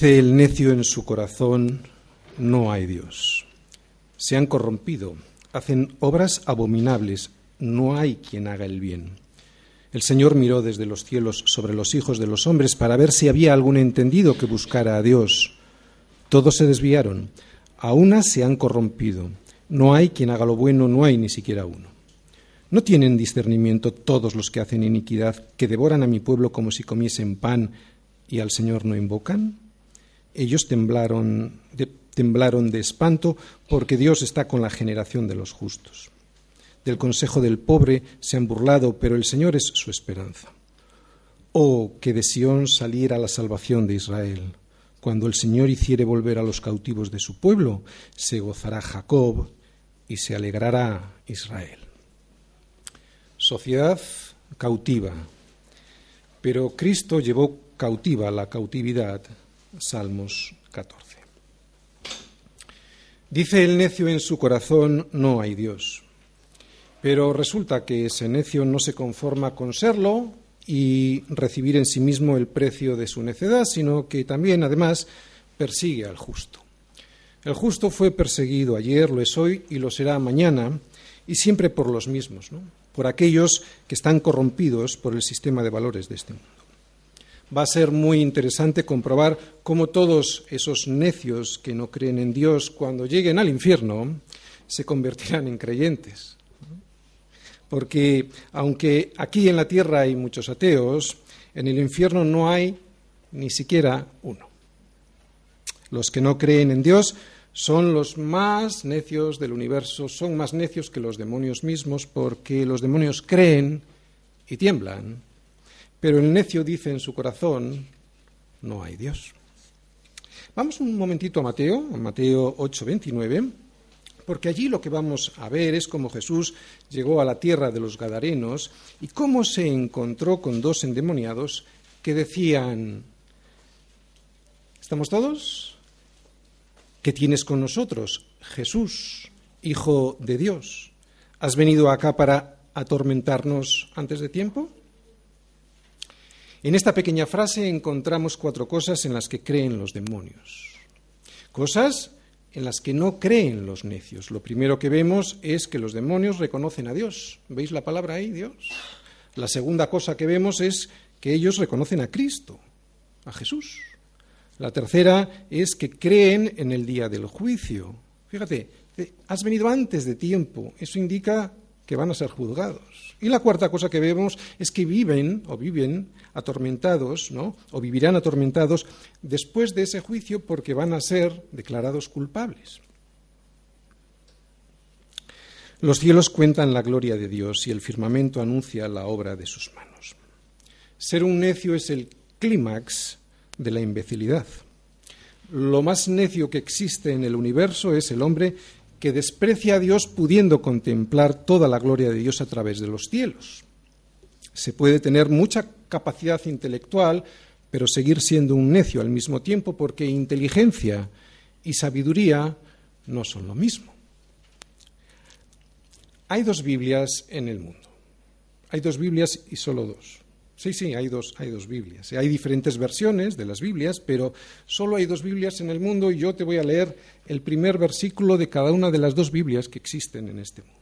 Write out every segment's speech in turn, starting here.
Dice el necio en su corazón, no hay Dios. Se han corrompido, hacen obras abominables, no hay quien haga el bien. El Señor miró desde los cielos sobre los hijos de los hombres para ver si había algún entendido que buscara a Dios. Todos se desviaron, a una se han corrompido. No hay quien haga lo bueno, no hay ni siquiera uno. ¿No tienen discernimiento todos los que hacen iniquidad, que devoran a mi pueblo como si comiesen pan y al Señor no invocan? Ellos temblaron de, temblaron de espanto porque Dios está con la generación de los justos. Del consejo del pobre se han burlado, pero el Señor es su esperanza. Oh, que de Sión saliera la salvación de Israel. Cuando el Señor hiciere volver a los cautivos de su pueblo, se gozará Jacob y se alegrará Israel. Sociedad cautiva. Pero Cristo llevó cautiva la cautividad. Salmos 14. Dice el necio en su corazón, no hay Dios. Pero resulta que ese necio no se conforma con serlo y recibir en sí mismo el precio de su necedad, sino que también, además, persigue al justo. El justo fue perseguido ayer, lo es hoy y lo será mañana, y siempre por los mismos, por aquellos que están corrompidos por el sistema de valores de este mundo. Va a ser muy interesante comprobar cómo todos esos necios que no creen en Dios, cuando lleguen al infierno, se convertirán en creyentes porque aunque aquí en la tierra hay muchos ateos, en el infierno no hay ni siquiera uno. Los que no creen en Dios son los más necios del universo, son más necios que los demonios mismos, porque los demonios creen y tiemblan, pero el necio dice en su corazón, no hay Dios. Vamos un momentito a Mateo, a Mateo 8, 29 porque allí lo que vamos a ver es cómo Jesús llegó a la tierra de los Gadarenos y cómo se encontró con dos endemoniados que decían, ¿estamos todos? ¿Qué tienes con nosotros? Jesús, Hijo de Dios. ¿Has venido acá para atormentarnos antes de tiempo? En esta pequeña frase encontramos cuatro cosas en las que creen los demonios. Cosas en las que no creen los necios. Lo primero que vemos es que los demonios reconocen a Dios. ¿Veis la palabra ahí, Dios? La segunda cosa que vemos es que ellos reconocen a Cristo, a Jesús. La tercera es que creen en el día del juicio. Fíjate, has venido antes de tiempo. Eso indica que van a ser juzgados. Y la cuarta cosa que vemos es que viven o viven atormentados, ¿no? O vivirán atormentados después de ese juicio porque van a ser declarados culpables. Los cielos cuentan la gloria de Dios y el firmamento anuncia la obra de sus manos. Ser un necio es el clímax de la imbecilidad. Lo más necio que existe en el universo es el hombre que desprecia a Dios pudiendo contemplar toda la gloria de Dios a través de los cielos. Se puede tener mucha capacidad intelectual, pero seguir siendo un necio al mismo tiempo porque inteligencia y sabiduría no son lo mismo. Hay dos Biblias en el mundo. Hay dos Biblias y solo dos. Sí, sí, hay dos, hay dos Biblias. Hay diferentes versiones de las Biblias, pero solo hay dos Biblias en el mundo y yo te voy a leer el primer versículo de cada una de las dos Biblias que existen en este mundo.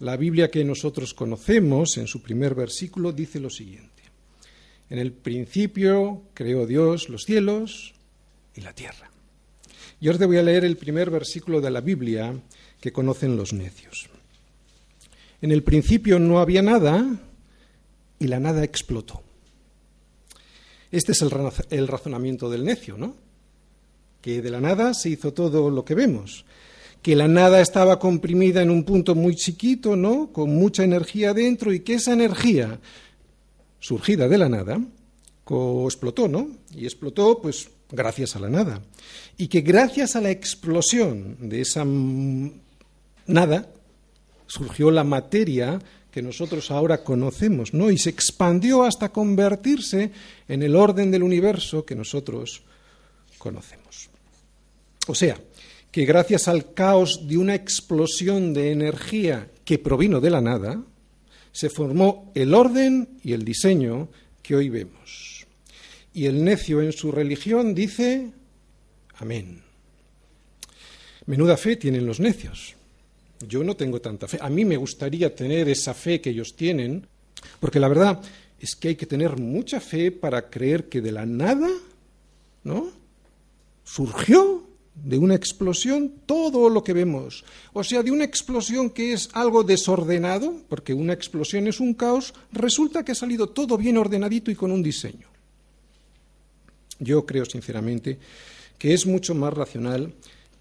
La Biblia que nosotros conocemos, en su primer versículo, dice lo siguiente. En el principio creó Dios los cielos y la tierra. Y te voy a leer el primer versículo de la Biblia que conocen los necios. En el principio no había nada y la nada explotó. Este es el, razonamiento del necio, ¿no? Que de la nada se hizo todo lo que vemos. Que la nada estaba comprimida en un punto muy chiquito, ¿no? Con mucha energía dentro y que esa energía, surgida de la nada, explotó, ¿no? Y explotó, pues, gracias a la nada. Y que gracias a la explosión de esa nada surgió la materia que nosotros ahora conocemos, ¿no? Y se expandió hasta convertirse en el orden del universo que nosotros conocemos. O sea, que gracias al caos de una explosión de energía que provino de la nada, se formó el orden y el diseño que hoy vemos. y el necio en su religión dice amén. Menuda fe tienen los necios. Yo no tengo tanta fe. A mí me gustaría tener esa fe que ellos tienen, porque la verdad es que hay que tener mucha fe para creer que de la nada, ¿no? Surgió de una explosión todo lo que vemos. O sea, de una explosión que es algo desordenado, porque una explosión es un caos, resulta que ha salido todo bien ordenadito y con un diseño. Yo creo sinceramente que es mucho más racional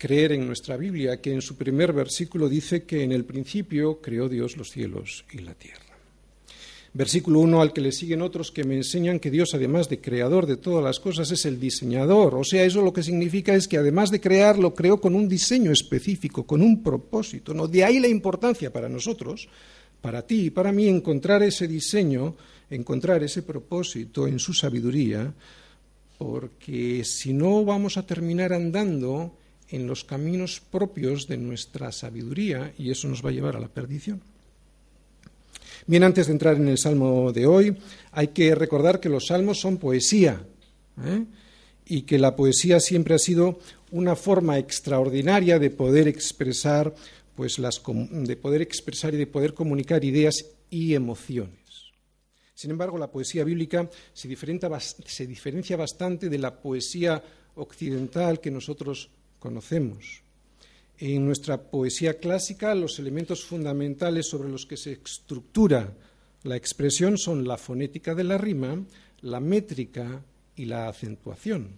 creer en nuestra Biblia, que en su primer versículo dice que en el principio creó Dios los cielos y la tierra. Versículo 1 al que le siguen otros que me enseñan que Dios, además de creador de todas las cosas, es el diseñador. O sea, eso lo que significa es que además de crear, lo creó con un diseño específico, con un propósito. ¿no? De ahí la importancia para nosotros, para ti y para mí, encontrar ese diseño, encontrar ese propósito en su sabiduría, porque si no vamos a terminar andando en los caminos propios de nuestra sabiduría y eso nos va a llevar a la perdición. Bien, antes de entrar en el salmo de hoy, hay que recordar que los salmos son poesía ¿eh? y que la poesía siempre ha sido una forma extraordinaria de poder expresar, pues las, de poder expresar y de poder comunicar ideas y emociones. Sin embargo, la poesía bíblica se diferencia bastante de la poesía occidental que nosotros conocemos. En nuestra poesía clásica, los elementos fundamentales sobre los que se estructura la expresión son la fonética de la rima, la métrica y la acentuación.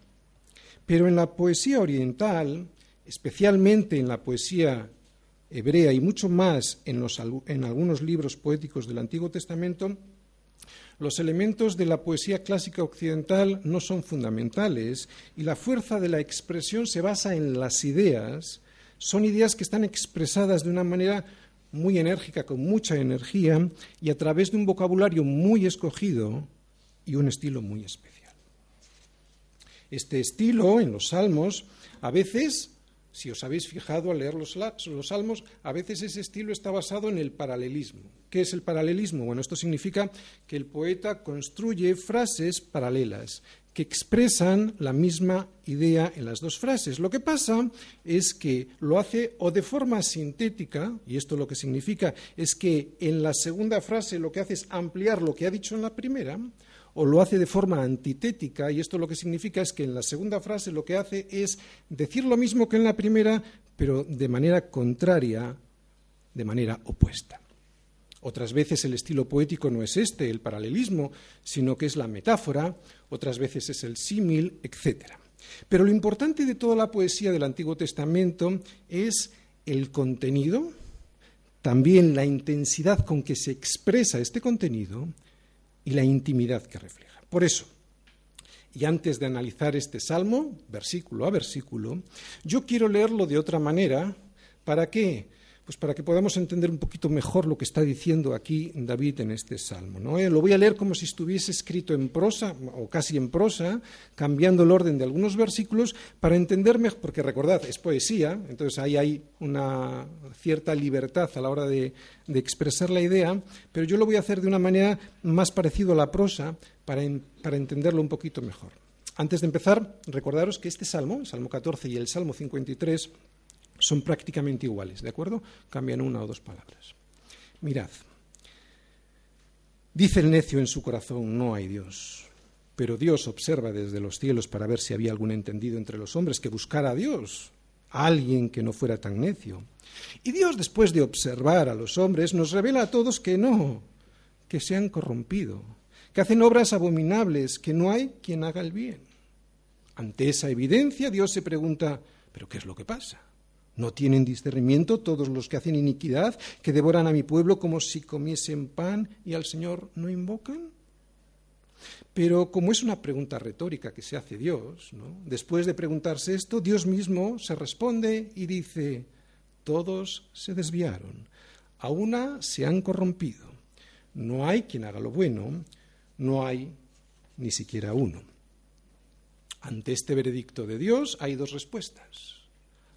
Pero en la poesía oriental, especialmente en la poesía hebrea y mucho más en, en, algunos libros poéticos del Antiguo Testamento, los elementos de la poesía clásica occidental no son fundamentales y la fuerza de la expresión se basa en las ideas. Son ideas que están expresadas de una manera muy enérgica, con mucha energía y a través de un vocabulario muy escogido y un estilo muy especial. Este estilo en los salmos a veces si os habéis fijado al leer los, salmos, a veces ese estilo está basado en el paralelismo. ¿Qué es el paralelismo? Bueno, esto significa que el poeta construye frases paralelas que expresan la misma idea en las dos frases. Lo que pasa es que lo hace o de forma sintética, y esto lo que significa es que en la segunda frase lo que hace es ampliar lo que ha dicho en la primera, o lo hace de forma antitética, y esto lo que significa es que en la segunda frase lo que hace es decir lo mismo que en la primera, pero de manera contraria, de manera opuesta. Otras veces el estilo poético no es este, el paralelismo, sino que es la metáfora, otras veces es el símil, etc. Pero lo importante de toda la poesía del Antiguo Testamento es el contenido, también la intensidad con que se expresa este contenido y la intimidad que refleja. Por eso, y antes de analizar este salmo, versículo a versículo, yo quiero leerlo de otra manera. ¿Para qué? Pues para que podamos entender un poquito mejor lo que está diciendo aquí David en este salmo. ¿no? Eh, lo voy a leer como si estuviese escrito en prosa, o casi en prosa, cambiando el orden de algunos versículos, para entender mejor, porque recordad, es poesía, entonces ahí hay una cierta libertad a la hora de, expresar la idea, pero yo lo voy a hacer de una manera más parecida a la prosa para, para entenderlo un poquito mejor. Antes de empezar, recordaros que este salmo, el Salmo 14 y el Salmo 53, son prácticamente iguales, ¿de acuerdo? Cambian una o dos palabras. Mirad, dice el necio en su corazón, no hay Dios. Pero Dios observa desde los cielos para ver si había algún entendido entre los hombres que buscara a Dios, a alguien que no fuera tan necio. Y Dios, después de observar a los hombres, nos revela a todos que no, que se han corrompido, que hacen obras abominables, que no hay quien haga el bien. Ante esa evidencia, Dios se pregunta, ¿pero qué es lo que pasa? ¿No tienen discernimiento todos los que hacen iniquidad, que devoran a mi pueblo como si comiesen pan y al Señor no invocan? Pero como es una pregunta retórica que se hace Dios, después de preguntarse esto, Dios mismo se responde y dice, todos se desviaron, a una se han corrompido, no hay quien haga lo bueno, no hay ni siquiera uno. Ante este veredicto de Dios hay dos respuestas.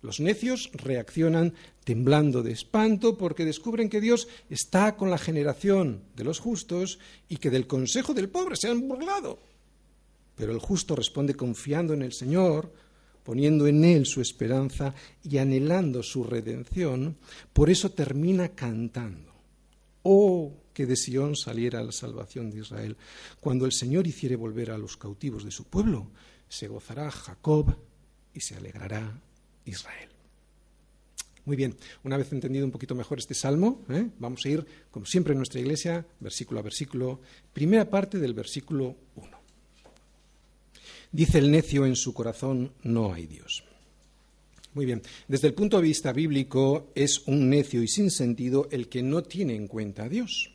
Los necios reaccionan temblando de espanto porque descubren que Dios está con la generación de los justos y que del consejo del pobre se han burlado. Pero el justo responde confiando en el Señor, poniendo en Él su esperanza y anhelando su redención. Por eso termina cantando. Oh, que de Sión saliera la salvación de Israel. Cuando el Señor hiciere volver a los cautivos de su pueblo, se gozará Jacob y se alegrará Israel. Muy bien, una vez entendido un poquito mejor este salmo, ¿eh? vamos a ir, como siempre en nuestra iglesia, versículo a versículo, primera parte del versículo 1. Dice el necio en su corazón, no hay Dios. Muy bien, desde el punto de vista bíblico es un necio y sin sentido el que no tiene en cuenta a Dios.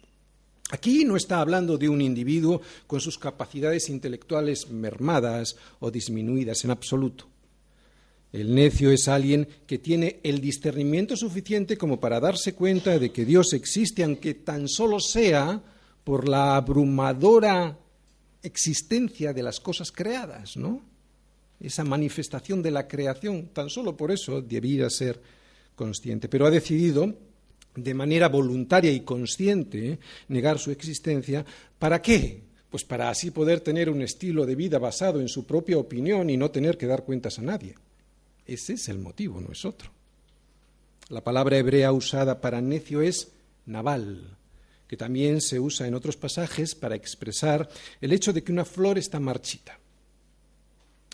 Aquí no está hablando de un individuo con sus capacidades intelectuales mermadas o disminuidas en absoluto. El necio es alguien que tiene el discernimiento suficiente como para darse cuenta de que Dios existe, aunque tan solo sea por la abrumadora existencia de las cosas creadas, ¿no? Esa manifestación de la creación, tan solo por eso debiera ser consciente. Pero ha decidido de manera voluntaria y consciente negar su existencia. ¿Para qué? Pues para así poder tener un estilo de vida basado en su propia opinión y no tener que dar cuentas a nadie. Ese es el motivo, no es otro. La palabra hebrea usada para necio es naval, que también se usa en otros pasajes para expresar el hecho de que una flor está marchita.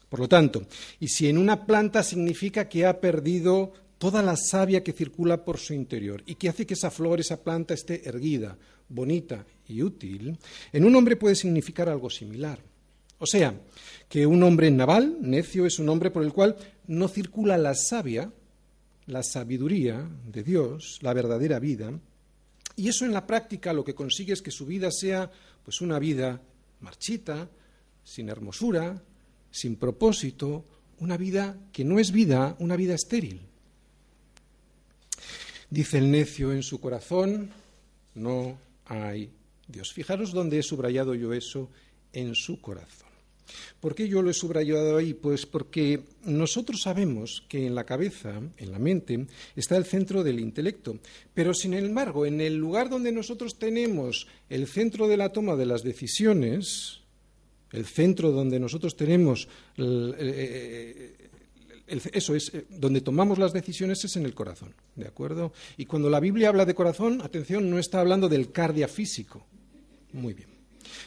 Por lo tanto, y si en una planta significa que ha perdido toda la savia que circula por su interior y que hace que esa flor, esa planta esté erguida, bonita y útil, en un hombre puede significar algo similar. O sea, que un hombre naval, necio, es un hombre por el cual no circula la savia, la sabiduría de Dios, la verdadera vida, y eso en la práctica lo que consigue es que su vida sea pues una vida marchita, sin hermosura, sin propósito, una vida que no es vida, una vida estéril. Dice el necio en su corazón, no hay Dios. Fijaros dónde he subrayado yo eso en su corazón. ¿Por qué yo lo he subrayado ahí? Pues porque nosotros sabemos que en la cabeza, en la mente, está el centro del intelecto. Pero sin embargo, en el lugar donde nosotros tenemos el centro de la toma de las decisiones, el centro donde nosotros tenemos eh, eso es, eh, donde tomamos las decisiones es en el corazón, ¿de acuerdo? Y cuando la Biblia habla de corazón, atención, no está hablando del cardia físico. Muy bien.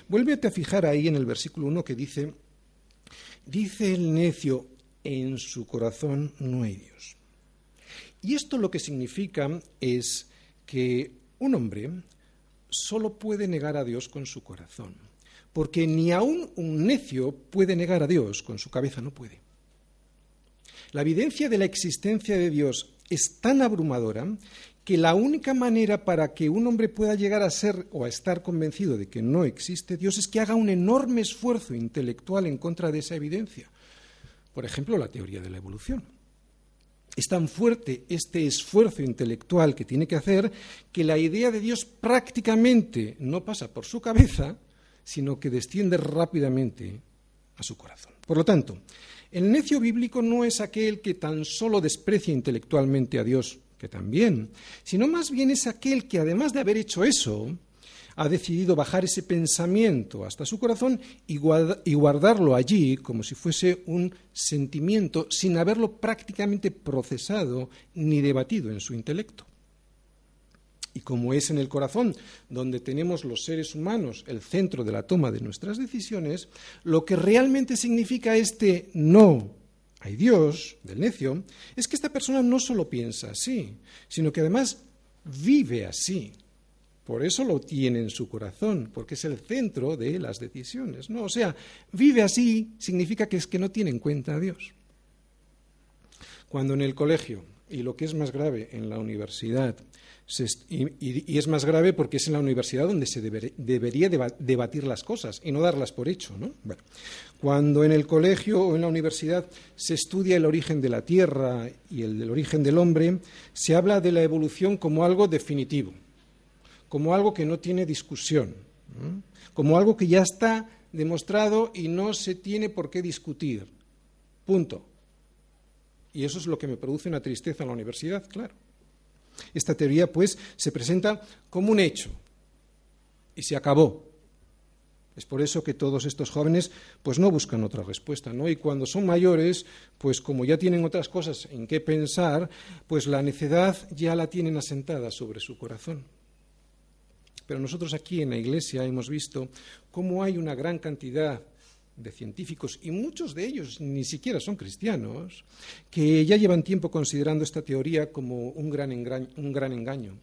Vuélvete a fijar ahí en el versículo 1 que dice, dice el necio, en su corazón no hay Dios. Y esto lo que significa es que un hombre solo puede negar a Dios con su corazón, porque ni aún un necio puede negar a Dios con su cabeza, no puede. La evidencia de la existencia de Dios es tan abrumadora que la única manera para que un hombre pueda llegar a ser o a estar convencido de que no existe Dios es que haga un enorme esfuerzo intelectual en contra de esa evidencia. Por ejemplo, la teoría de la evolución. Es tan fuerte este esfuerzo intelectual que tiene que hacer que la idea de Dios prácticamente no pasa por su cabeza, sino que desciende rápidamente a su corazón. Por lo tanto, el necio bíblico no es aquel que tan solo desprecia intelectualmente a Dios, que también, sino más bien es aquel que, además de haber hecho eso, ha decidido bajar ese pensamiento hasta su corazón y, guardarlo allí como si fuese un sentimiento sin haberlo prácticamente procesado ni debatido en su intelecto. Y como es en el corazón donde tenemos los seres humanos el centro de la toma de nuestras decisiones, lo que realmente significa este no hay Dios del necio es que esta persona no solo piensa así, sino que además vive así. Por eso lo tiene en su corazón, porque es el centro de las decisiones. ¿no? O sea, vive así significa que es que no tiene en cuenta a Dios. Cuando en el colegio, y lo que es más grave, en la universidad, y, es más grave porque es en la universidad donde se debería debatir las cosas y no darlas por hecho. ¿no? cuando en el colegio o en la universidad se estudia el origen de la Tierra y el del origen del hombre, se habla de la evolución como algo definitivo, como algo que no tiene discusión, como algo que ya está demostrado y no se tiene por qué discutir. Punto. Y eso es lo que me produce una tristeza en la universidad, claro. Esta teoría, pues, se presenta como un hecho y se acabó. Es por eso que todos estos jóvenes pues no buscan otra respuesta, ¿no? Y cuando son mayores, pues como ya tienen otras cosas en qué pensar, pues la necedad ya la tienen asentada sobre su corazón. Pero nosotros aquí en la Iglesia hemos visto cómo hay una gran cantidad de científicos, y muchos de ellos ni siquiera son cristianos, que ya llevan tiempo considerando esta teoría como un gran, engaño, un gran engaño,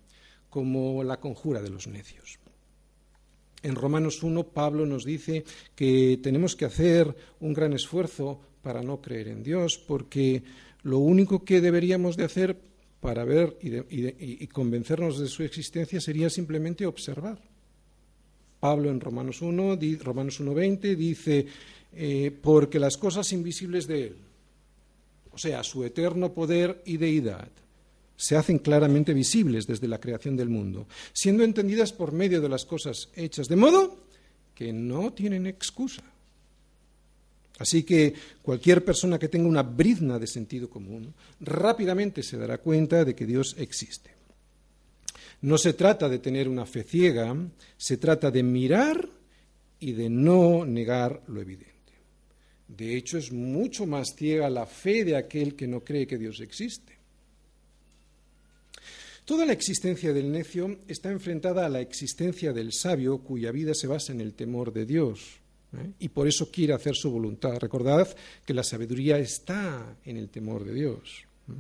como la conjura de los necios. En Romanos 1, Pablo nos dice que tenemos que hacer un gran esfuerzo para no creer en Dios, porque lo único que deberíamos de hacer para ver y, convencernos de su existencia sería simplemente observar. Pablo en Romanos 1, Romanos 1.20 dice, eh, porque las cosas invisibles de Él, o sea, su eterno poder y deidad, se hacen claramente visibles desde la creación del mundo, siendo entendidas por medio de las cosas hechas, de modo que no tienen excusa. Así que cualquier persona que tenga una brizna de sentido común rápidamente se dará cuenta de que Dios existe. No se trata de tener una fe ciega, se trata de mirar y de no negar lo evidente. De hecho, es mucho más ciega la fe de aquel que no cree que Dios existe. Toda la existencia del necio está enfrentada a la existencia del sabio cuya vida se basa en el temor de Dios ¿eh? y por eso quiere hacer su voluntad. Recordad que la sabiduría está en el temor de Dios. ¿eh?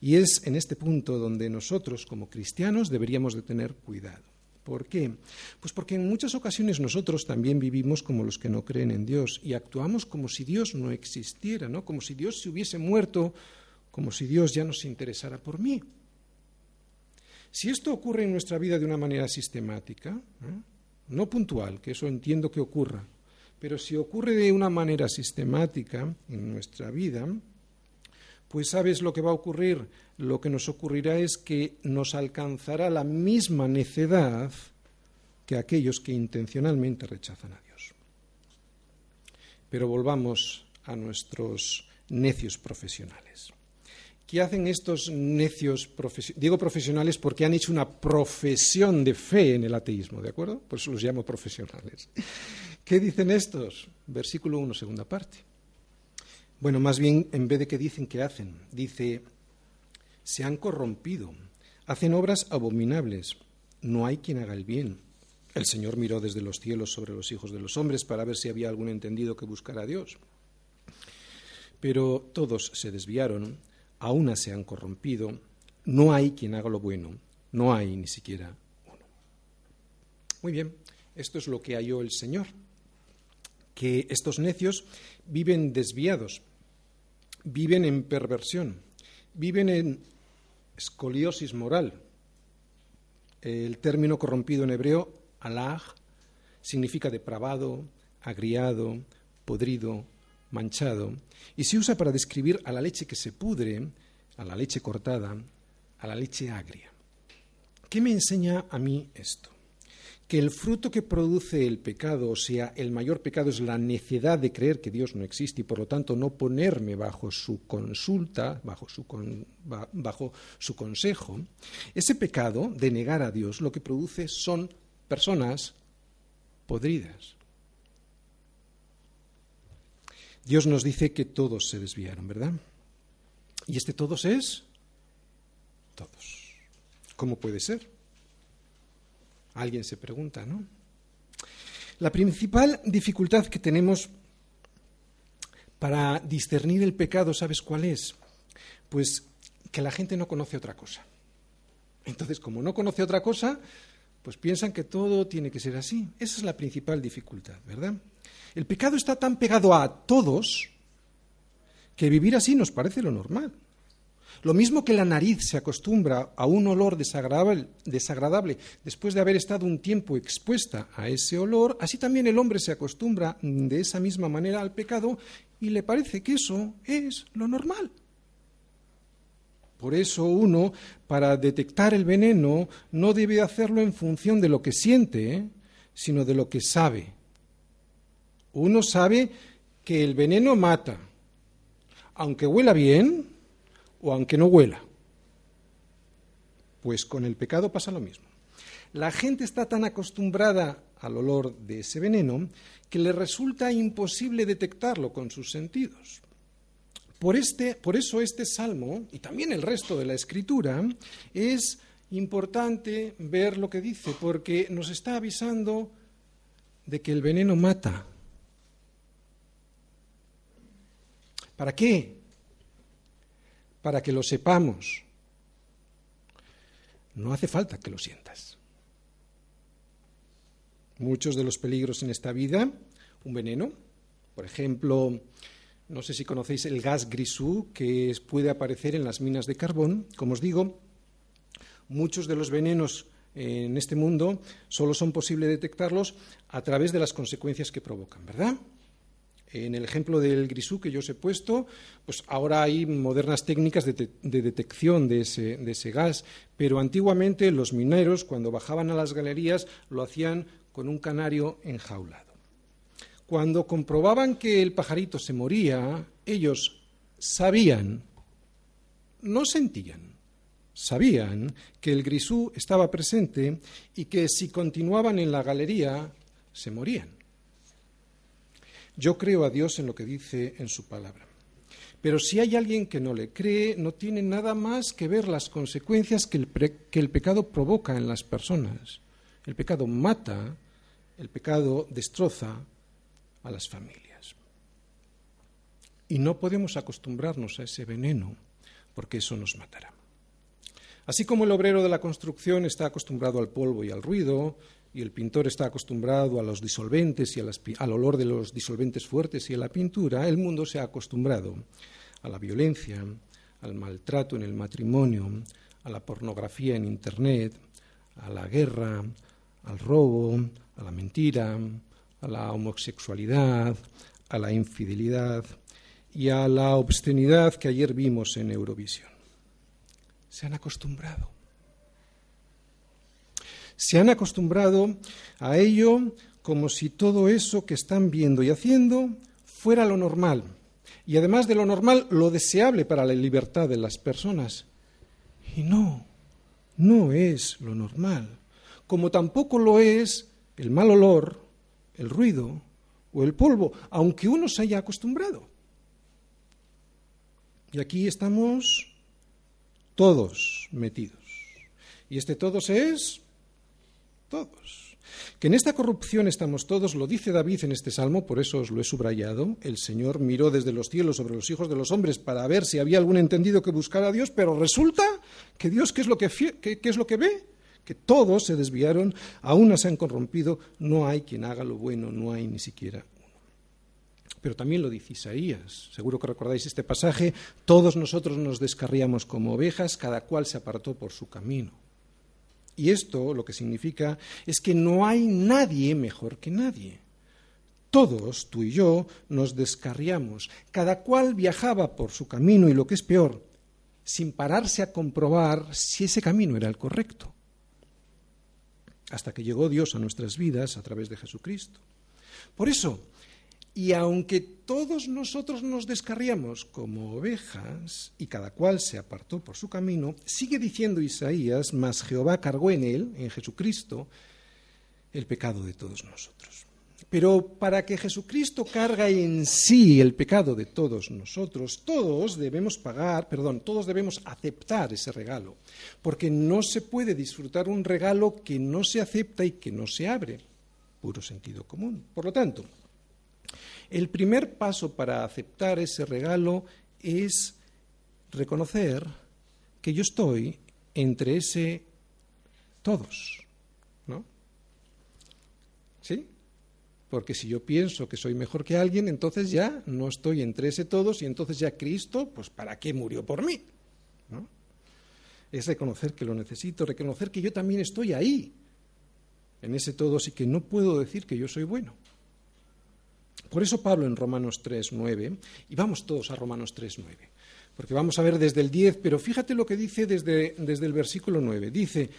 Y es en este punto donde nosotros como cristianos deberíamos de tener cuidado. ¿Por qué? Pues porque en muchas ocasiones nosotros también vivimos como los que no creen en Dios y actuamos como si Dios no existiera, ¿no? Como si Dios se hubiese muerto, como si Dios ya no se interesara por mí. Si esto ocurre en nuestra vida de una manera sistemática, ¿eh? no puntual, que eso entiendo que ocurra, pero si ocurre de una manera sistemática en nuestra vida, pues sabes lo que va a ocurrir. Lo que nos ocurrirá es que nos alcanzará la misma necedad que aquellos que intencionalmente rechazan a Dios. Pero volvamos a nuestros necios profesionales. ¿Qué hacen estos necios profesionales? Digo profesionales porque han hecho una profesión de fe en el ateísmo, ¿de acuerdo? Por eso los llamo profesionales. ¿Qué dicen estos? Versículo 1, segunda parte. Bueno, más bien, en vez de que dicen que hacen, dice, se han corrompido, hacen obras abominables, no hay quien haga el bien. El Señor miró desde los cielos sobre los hijos de los hombres para ver si había algún entendido que buscara a Dios. Pero todos se desviaron a una se han corrompido, no hay quien haga lo bueno, no hay ni siquiera uno. Muy bien, esto es lo que halló el Señor, que estos necios viven desviados, viven en perversión, viven en escoliosis moral. El término corrompido en hebreo, alag, significa depravado, agriado, podrido, manchado, y se usa para describir a la leche que se pudre, a la leche cortada, a la leche agria. ¿Qué me enseña a mí esto? Que el fruto que produce el pecado, o sea, el mayor pecado es la necedad de creer que Dios no existe y por lo tanto no ponerme bajo su consulta, bajo su, bajo su consejo, ese pecado de negar a Dios lo que produce son personas podridas, Dios nos dice que todos se desviaron, ¿verdad? Y este todos es todos. ¿Cómo puede ser? Alguien se pregunta, ¿no? La principal dificultad que tenemos para discernir el pecado, ¿sabes cuál es? Pues que la gente no conoce otra cosa. Entonces, como no conoce otra cosa, pues piensan que todo tiene que ser así. Esa es la principal dificultad, ¿verdad? El pecado está tan pegado a todos que vivir así nos parece lo normal. Lo mismo que la nariz se acostumbra a un olor desagradable, después de haber estado un tiempo expuesta a ese olor, así también el hombre se acostumbra de esa misma manera al pecado y le parece que eso es lo normal. Por eso uno, para detectar el veneno, no debe hacerlo en función de lo que siente, sino de lo que sabe. Uno sabe que el veneno mata, aunque huela bien o aunque no huela. Pues con el pecado pasa lo mismo. la gente está tan acostumbrada al olor de ese veneno que le resulta imposible detectarlo con sus sentidos. Por, este, por eso este salmo, y también el resto de la escritura, es importante ver lo que dice, porque nos está avisando de que el veneno mata. ¿Para qué? Para que lo sepamos. No hace falta que lo sientas. Muchos de los peligros en esta vida, un veneno, por ejemplo, no sé si conocéis el gas grisú que puede aparecer en las minas de carbón. Como os digo, muchos de los venenos en este mundo solo son posible detectarlos a través de las consecuencias que provocan, ¿verdad? En el ejemplo del grisú que yo os he puesto, pues ahora hay modernas técnicas de, detección de ese, de ese, gas, pero antiguamente los mineros, cuando bajaban a las galerías, lo hacían con un canario enjaulado. Cuando comprobaban que el pajarito se moría, ellos sabían, no sentían, sabían que el grisú estaba presente y que si continuaban en la galería se morían. Yo creo a Dios en lo que dice en su palabra. Pero si hay alguien que no le cree, no tiene nada más que ver las consecuencias que el, pecado provoca en las personas. El pecado mata, el pecado destroza, a las familias. Y no podemos acostumbrarnos a ese veneno, porque eso nos matará. Así como el obrero de la construcción está acostumbrado al polvo y al ruido, y el pintor está acostumbrado a los disolventes y al olor de los disolventes fuertes y a la pintura, el mundo se ha acostumbrado a la violencia, al maltrato en el matrimonio, a la pornografía en Internet, a la guerra, al robo, a la mentira, a la homosexualidad, a la infidelidad y a la obscenidad que ayer vimos en Eurovisión. Se han acostumbrado. Se han acostumbrado a ello como si todo eso que están viendo y haciendo fuera lo normal. Y además de lo normal, lo deseable para la libertad de las personas. Y no, no es lo normal. Como tampoco lo es el mal olor, el ruido o el polvo, aunque uno se haya acostumbrado. Y aquí estamos todos metidos. Y este todos es todos. Que en esta corrupción estamos todos, lo dice David en este salmo, por eso os lo he subrayado. El Señor miró desde los cielos sobre los hijos de los hombres para ver si había algún entendido que buscara a Dios, pero resulta que Dios, ¿qué es lo que, ve? que todos se desviaron, aún se han corrompido, no hay quien haga lo bueno, no hay ni siquiera uno. Pero también lo dice Isaías, seguro que recordáis este pasaje, todos nosotros nos descarriamos como ovejas, cada cual se apartó por su camino. Y esto lo que significa es que no hay nadie mejor que nadie. Todos, tú y yo, nos descarriamos, cada cual viajaba por su camino y lo que es peor, sin pararse a comprobar si ese camino era el correcto hasta que llegó Dios a nuestras vidas a través de Jesucristo. Por eso, y aunque todos nosotros nos descarriamos como ovejas y cada cual se apartó por su camino, sigue diciendo Isaías, mas Jehová cargó en él, en Jesucristo, el pecado de todos nosotros. Pero para que Jesucristo carga en sí el pecado de todos nosotros, todos debemos pagar, perdón, todos debemos aceptar ese regalo, porque no se puede disfrutar un regalo que no se acepta y que no se abre, puro sentido común. Por lo tanto, el primer paso para aceptar ese regalo es reconocer que yo estoy entre ese todos, ¿no? ¿Sí? Porque si yo pienso que soy mejor que alguien, entonces ya no estoy entre ese todos y entonces ya Cristo, pues ¿para qué murió por mí? ¿No? Es reconocer que lo necesito, reconocer que yo también estoy ahí, en ese todos y que no puedo decir que yo soy bueno. Por eso Pablo en Romanos 3.9, y vamos todos a Romanos 3.9, porque vamos a ver desde el 10, pero fíjate lo que dice desde, desde el versículo 9. Dice,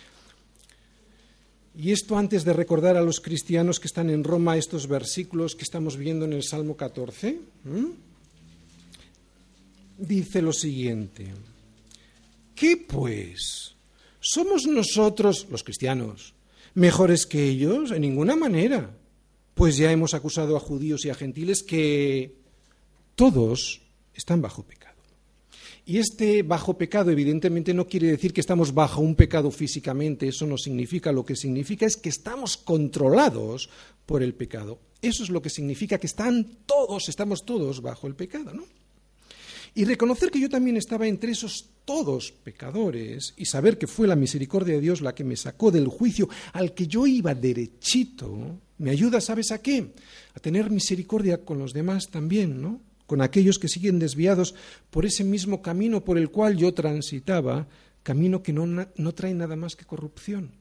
y esto antes de recordar a los cristianos que están en Roma estos versículos que estamos viendo en el Salmo 14, dice lo siguiente, ¿qué pues? ¿Somos nosotros, los cristianos, mejores que ellos? En ninguna manera. Pues ya hemos acusado a judíos y a gentiles que todos están bajo pecado. Y este bajo pecado evidentemente no quiere decir que estamos bajo un pecado físicamente, eso no significa, lo que significa es que estamos controlados por el pecado. Eso es lo que significa que están todos, estamos todos bajo el pecado, ¿no? Y reconocer que yo también estaba entre esos todos pecadores y saber que fue la misericordia de Dios la que me sacó del juicio al que yo iba derechito, me ayuda, ¿sabes a qué? A tener misericordia con los demás también, ¿no? con aquellos que siguen desviados por ese mismo camino por el cual yo transitaba, camino que no, no trae nada más que corrupción.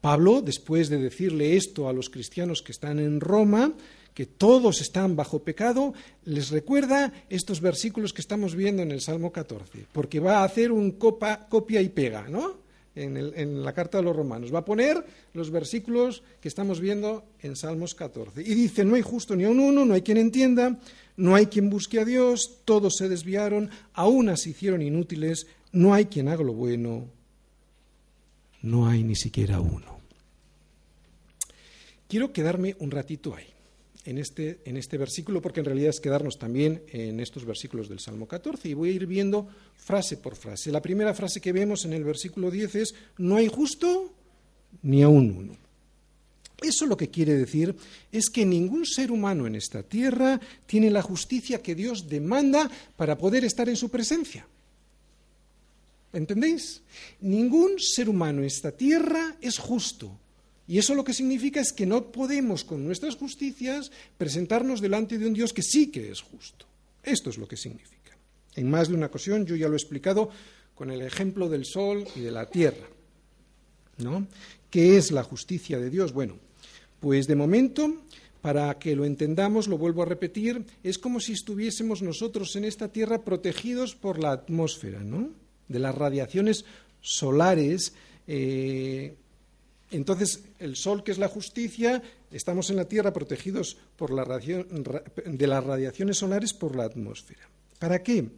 Pablo, después de decirle esto a los cristianos que están en Roma, que todos están bajo pecado, les recuerda estos versículos que estamos viendo en el Salmo 14, porque va a hacer un copia y pega, ¿no? En, la carta de los romanos. Va a poner los versículos que estamos viendo en Salmos 14. Y dice, no hay justo ni a un uno, no hay quien entienda, no hay quien busque a Dios, todos se desviaron, aún se hicieron inútiles, no hay quien haga lo bueno, no hay ni siquiera uno. Quiero quedarme un ratito ahí en este, en este versículo, porque en realidad es quedarnos también en estos versículos del Salmo 14, y voy a ir viendo frase por frase. La primera frase que vemos en el versículo 10 es, no hay justo ni aún uno. Eso lo que quiere decir es que ningún ser humano en esta tierra tiene la justicia que Dios demanda para poder estar en su presencia. ¿Entendéis? Ningún ser humano en esta tierra es justo. Y eso lo que significa es que no podemos con nuestras justicias presentarnos delante de un Dios que sí que es justo. Esto es lo que significa. En más de una ocasión yo ya lo he explicado con el ejemplo del sol y de la tierra. ¿No? ¿Qué es la justicia de Dios? Bueno, pues de momento, para que lo entendamos, lo vuelvo a repetir, es como si estuviésemos nosotros en esta tierra protegidos por la atmósfera, ¿no? De las radiaciones solares eh, entonces, el sol, que es la justicia, estamos en la Tierra protegidos por la de las radiaciones solares por la atmósfera. ¿Para qué?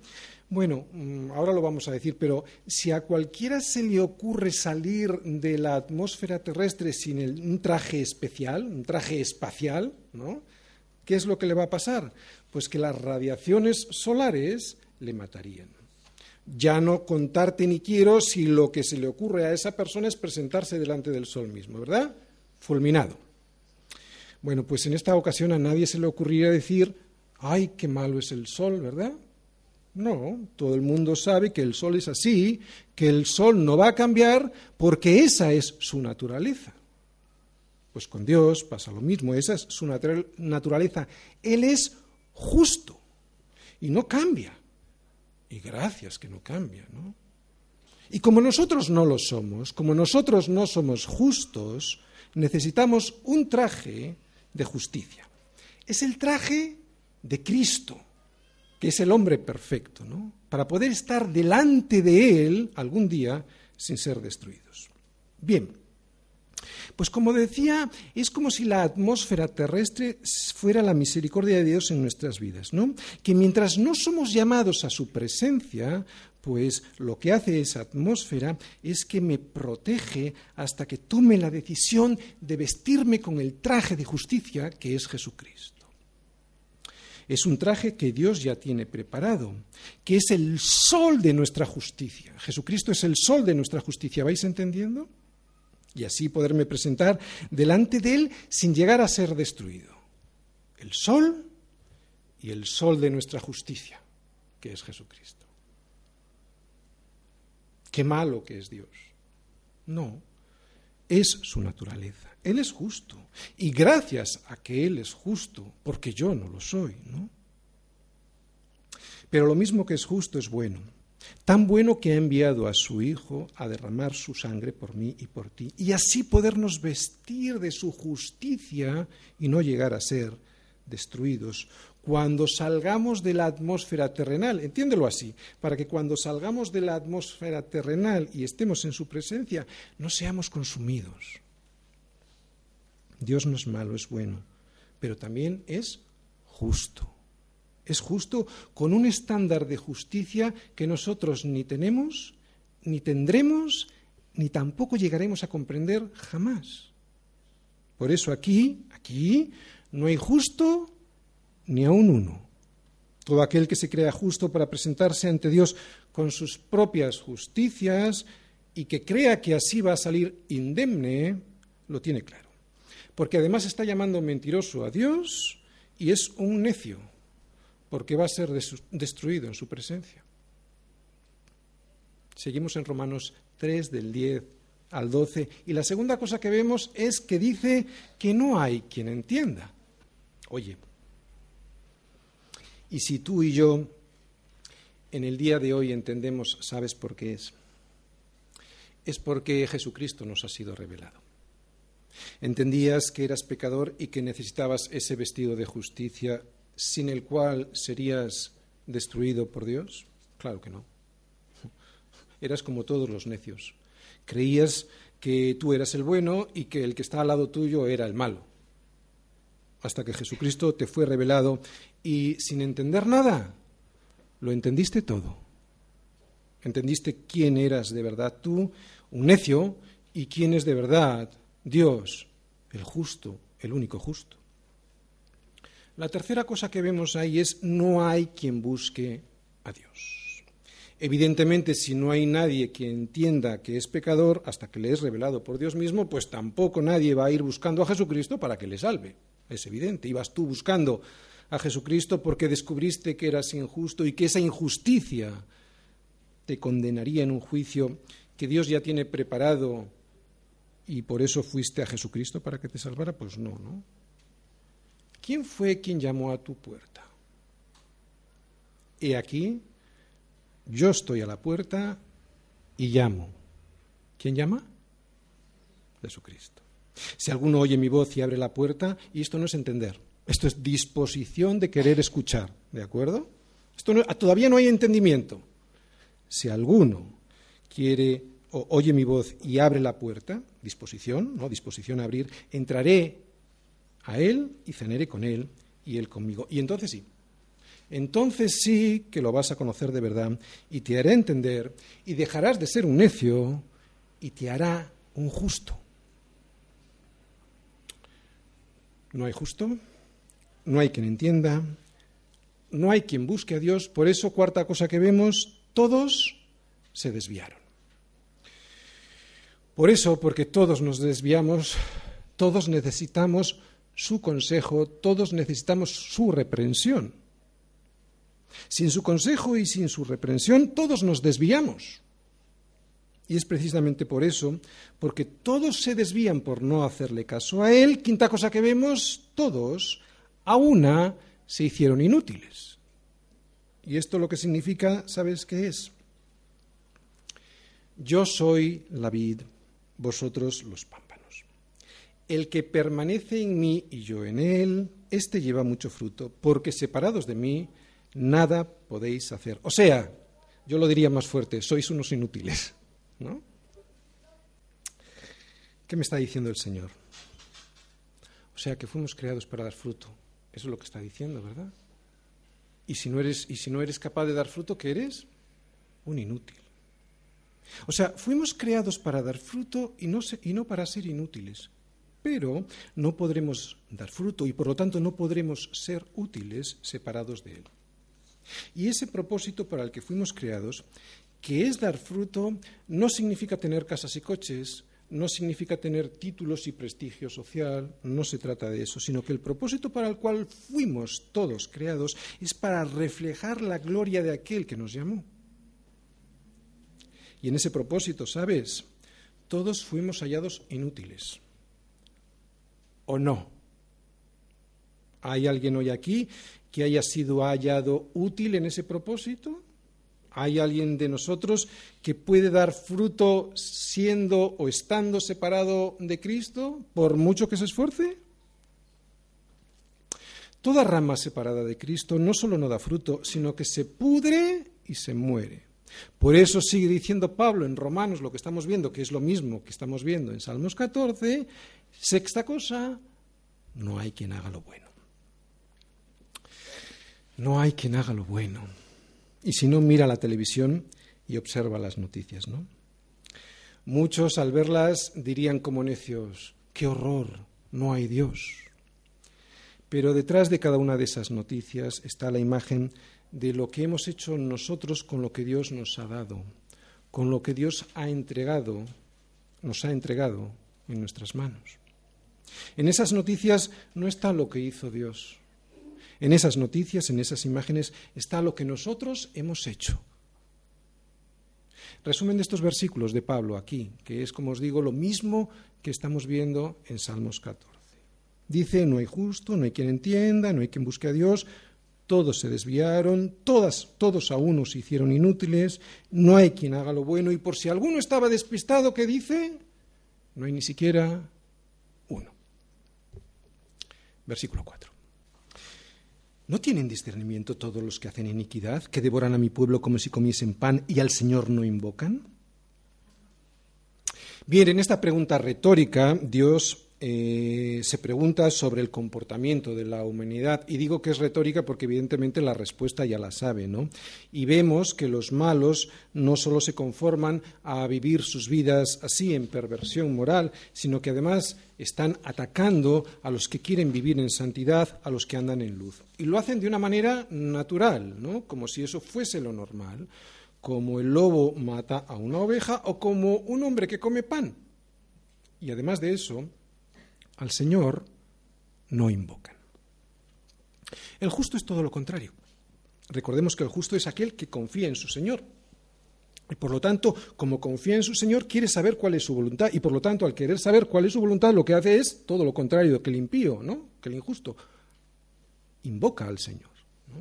Bueno, mm, ahora lo vamos a decir, pero si a cualquiera se le ocurre salir de la atmósfera terrestre sin un traje especial, un traje espacial, ¿no? ¿Qué es lo que le va a pasar? Pues que las radiaciones solares le matarían. Ya no contarte ni quiero si lo que se le ocurre a esa persona es presentarse delante del sol mismo, ¿verdad? Fulminado. Bueno, pues en esta ocasión a nadie se le ocurriría decir, ay, qué malo es el sol, ¿verdad? No, todo el mundo sabe que el sol es así, que el sol no va a cambiar porque esa es su naturaleza. Pues con Dios pasa lo mismo, esa es su naturaleza. Él es justo y no cambia. Y gracias que no cambia, ¿no? Y como nosotros no lo somos, como nosotros no somos justos, necesitamos un traje de justicia. Es el traje de Cristo, que es el hombre perfecto, ¿no? Para poder estar delante de Él algún día sin ser destruidos. Bien, pues como decía, es como si la atmósfera terrestre fuera la misericordia de Dios en nuestras vidas, ¿no? Que mientras no somos llamados a su presencia, pues lo que hace esa atmósfera es que me protege hasta que tome la decisión de vestirme con el traje de justicia que es Jesucristo. Es un traje que Dios ya tiene preparado, que es el sol de nuestra justicia. Jesucristo es el sol de nuestra justicia, ¿vais entendiendo? Y así poderme presentar delante de Él sin llegar a ser destruido. El sol y el sol de nuestra justicia, que es Jesucristo. Qué malo que es Dios. No, es su naturaleza. Él es justo. Y gracias a que Él es justo, porque yo no lo soy, ¿no? Pero lo mismo que es justo es bueno tan bueno que ha enviado a su Hijo a derramar su sangre por mí y por ti, y así podernos vestir de su justicia y no llegar a ser destruidos. Cuando salgamos de la atmósfera terrenal, entiéndelo así, para que cuando salgamos de la atmósfera terrenal y estemos en su presencia, no seamos consumidos. Dios no es malo, es bueno, pero también es justo es justo con un estándar de justicia que nosotros ni tenemos, ni tendremos, ni tampoco llegaremos a comprender jamás. Por eso aquí, aquí, no hay justo ni aún uno. Todo aquel que se crea justo para presentarse ante Dios con sus propias justicias y que crea que así va a salir indemne, lo tiene claro. Porque además está llamando mentiroso a Dios y es un necio, porque va a ser destruido en su presencia. Seguimos en Romanos 3 del 10 al 12 y la segunda cosa que vemos es que dice que no hay quien entienda. Oye, y si tú y yo en el día de hoy entendemos, ¿sabes por qué es? Es porque Jesucristo nos ha sido revelado. Entendías que eras pecador y que necesitabas ese vestido de justicia sin el cual serías destruido por Dios? Claro que no. Eras como todos los necios. Creías que tú eras el bueno y que el que está al lado tuyo era el malo. Hasta que Jesucristo te fue revelado y sin entender nada, lo entendiste todo. Entendiste quién eras de verdad tú, un necio, y quién es de verdad Dios, el justo, el único justo. La tercera cosa que vemos ahí es no hay quien busque a Dios. Evidentemente, si no hay nadie que entienda que es pecador hasta que le es revelado por Dios mismo, pues tampoco nadie va a ir buscando a Jesucristo para que le salve. Es evidente. Ibas tú buscando a Jesucristo porque descubriste que eras injusto y que esa injusticia te condenaría en un juicio que Dios ya tiene preparado y por eso fuiste a Jesucristo para que te salvara? Pues no, ¿no? ¿Quién fue quien llamó a tu puerta? He aquí, yo estoy a la puerta y llamo. ¿Quién llama? Jesucristo. Si alguno oye mi voz y abre la puerta, y esto no es entender, esto es disposición de querer escuchar, ¿de acuerdo? Esto todavía no hay entendimiento. Si alguno quiere o oye mi voz y abre la puerta, disposición, ¿no? Disposición a abrir, entraré a él y cenaré con él y él conmigo. Y entonces sí, entonces sí que lo vas a conocer de verdad y te haré entender y dejarás de ser un necio y te hará un justo. No hay justo, no hay quien entienda, no hay quien busque a Dios. Por eso, cuarta cosa que vemos, todos se desviaron. Por eso, porque todos nos desviamos, todos necesitamos su consejo, todos necesitamos su reprensión. Sin su consejo y sin su reprensión, todos nos desviamos. Y es precisamente por eso, porque todos se desvían por no hacerle caso a él, quinta cosa que vemos, todos a una se hicieron inútiles. Y esto lo que significa, ¿sabes qué es? Yo soy la vid, vosotros los pámpanos. El que permanece en mí y yo en él, éste lleva mucho fruto, porque separados de mí nada podéis hacer. O sea, yo lo diría más fuerte, sois unos inútiles. ¿No? ¿Qué me está diciendo el Señor? O sea, que fuimos creados para dar fruto. Eso es lo que está diciendo, ¿verdad? Y si no eres, y si no eres capaz de dar fruto, ¿qué eres? Un inútil. O sea, fuimos creados para dar fruto y no, y no para ser inútiles. Pero no podremos dar fruto y por lo tanto no podremos ser útiles separados de él. Y ese propósito para el que fuimos creados, que es dar fruto, no significa tener casas y coches, no significa tener títulos y prestigio social, no se trata de eso, sino que el propósito para el cual fuimos todos creados es para reflejar la gloria de aquel que nos llamó. Y en ese propósito, ¿sabes? Todos fuimos hallados inútiles. ¿O no? ¿Hay alguien hoy aquí que haya sido hallado útil en ese propósito? ¿Hay alguien de nosotros que puede dar fruto siendo o estando separado de Cristo por mucho que se esfuerce? Toda rama separada de Cristo no solo no da fruto, sino que se pudre y se muere. Por eso sigue diciendo Pablo en Romanos lo que estamos viendo, que es lo mismo que estamos viendo en Salmos 14, sexta cosa, no hay quien haga lo bueno. No hay quien haga lo bueno. Y si no, mira la televisión y observa las noticias, ¿no? Muchos al verlas dirían como necios, qué horror, no hay Dios. Pero detrás de cada una de esas noticias está la imagen de lo que hemos hecho nosotros con lo que Dios nos ha dado, con lo que Dios ha entregado, nos ha entregado en nuestras manos. En esas noticias no está lo que hizo Dios. En esas noticias, en esas imágenes, está lo que nosotros hemos hecho. Resumen de estos versículos de Pablo aquí, que es, como os digo, lo mismo que estamos viendo en Salmos 14. Dice, no hay justo, no hay quien entienda, no hay quien busque a Dios, todos se desviaron, todas, todos a uno se hicieron inútiles, no hay quien haga lo bueno, y por si alguno estaba despistado, ¿qué dice? No hay ni siquiera uno. Versículo 4. ¿No tienen discernimiento todos los que hacen iniquidad, que devoran a mi pueblo como si comiesen pan y al Señor no invocan? Bien, en esta pregunta retórica, Dios eh, se pregunta sobre el comportamiento de la humanidad. Y digo que es retórica porque evidentemente la respuesta ya la sabe, ¿no? Y vemos que los malos no solo se conforman a vivir sus vidas así en perversión moral, sino que además están atacando a los que quieren vivir en santidad, a los que andan en luz. Y lo hacen de una manera natural, ¿no? Como si eso fuese lo normal, como el lobo mata a una oveja o como un hombre que come pan. Y además de eso, al Señor no invocan. El justo es todo lo contrario. Recordemos que el justo es aquel que confía en su Señor. Y por lo tanto, como confía en su Señor, quiere saber cuál es su voluntad. Y por lo tanto, al querer saber cuál es su voluntad, lo que hace es todo lo contrario que el impío, ¿no? que el injusto. Invoca al Señor.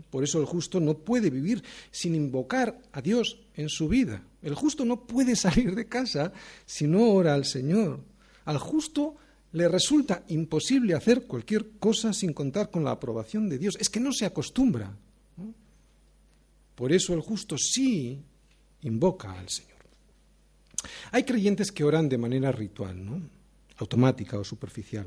Por eso el justo no puede vivir sin invocar a Dios en su vida. El justo no puede salir de casa si no ora al Señor. Al justo le resulta imposible hacer cualquier cosa sin contar con la aprobación de Dios. Es que no se acostumbra. Por eso el justo sí invoca al Señor. Hay creyentes que oran de manera ritual, ¿no? automática o superficial.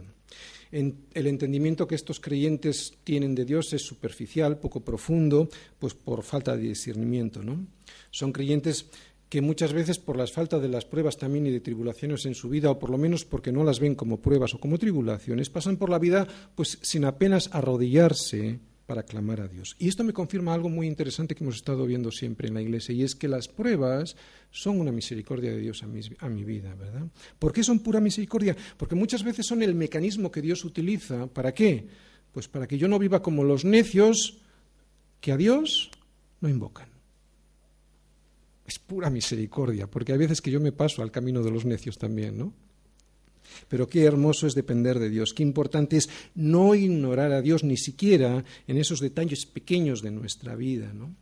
el entendimiento que estos creyentes tienen de Dios es superficial, poco profundo, pues por falta de discernimiento. ¿no? Son creyentes que muchas veces por las faltas de las pruebas también y de tribulaciones en su vida, o por lo menos porque no las ven como pruebas o como tribulaciones, pasan por la vida pues sin apenas arrodillarse para clamar a Dios. Y esto me confirma algo muy interesante que hemos estado viendo siempre en la Iglesia, y es que las pruebas son una misericordia de Dios a mi, a mi vida, ¿verdad? ¿Por qué son pura misericordia? Porque muchas veces son el mecanismo que Dios utiliza. ¿Para qué? Pues para que yo no viva como los necios que a Dios no invocan es pura misericordia, porque hay veces que yo me paso al camino de los necios también, ¿no? Pero qué hermoso es depender de Dios, qué importante es no ignorar a Dios ni siquiera en esos detalles pequeños de nuestra vida, ¿no?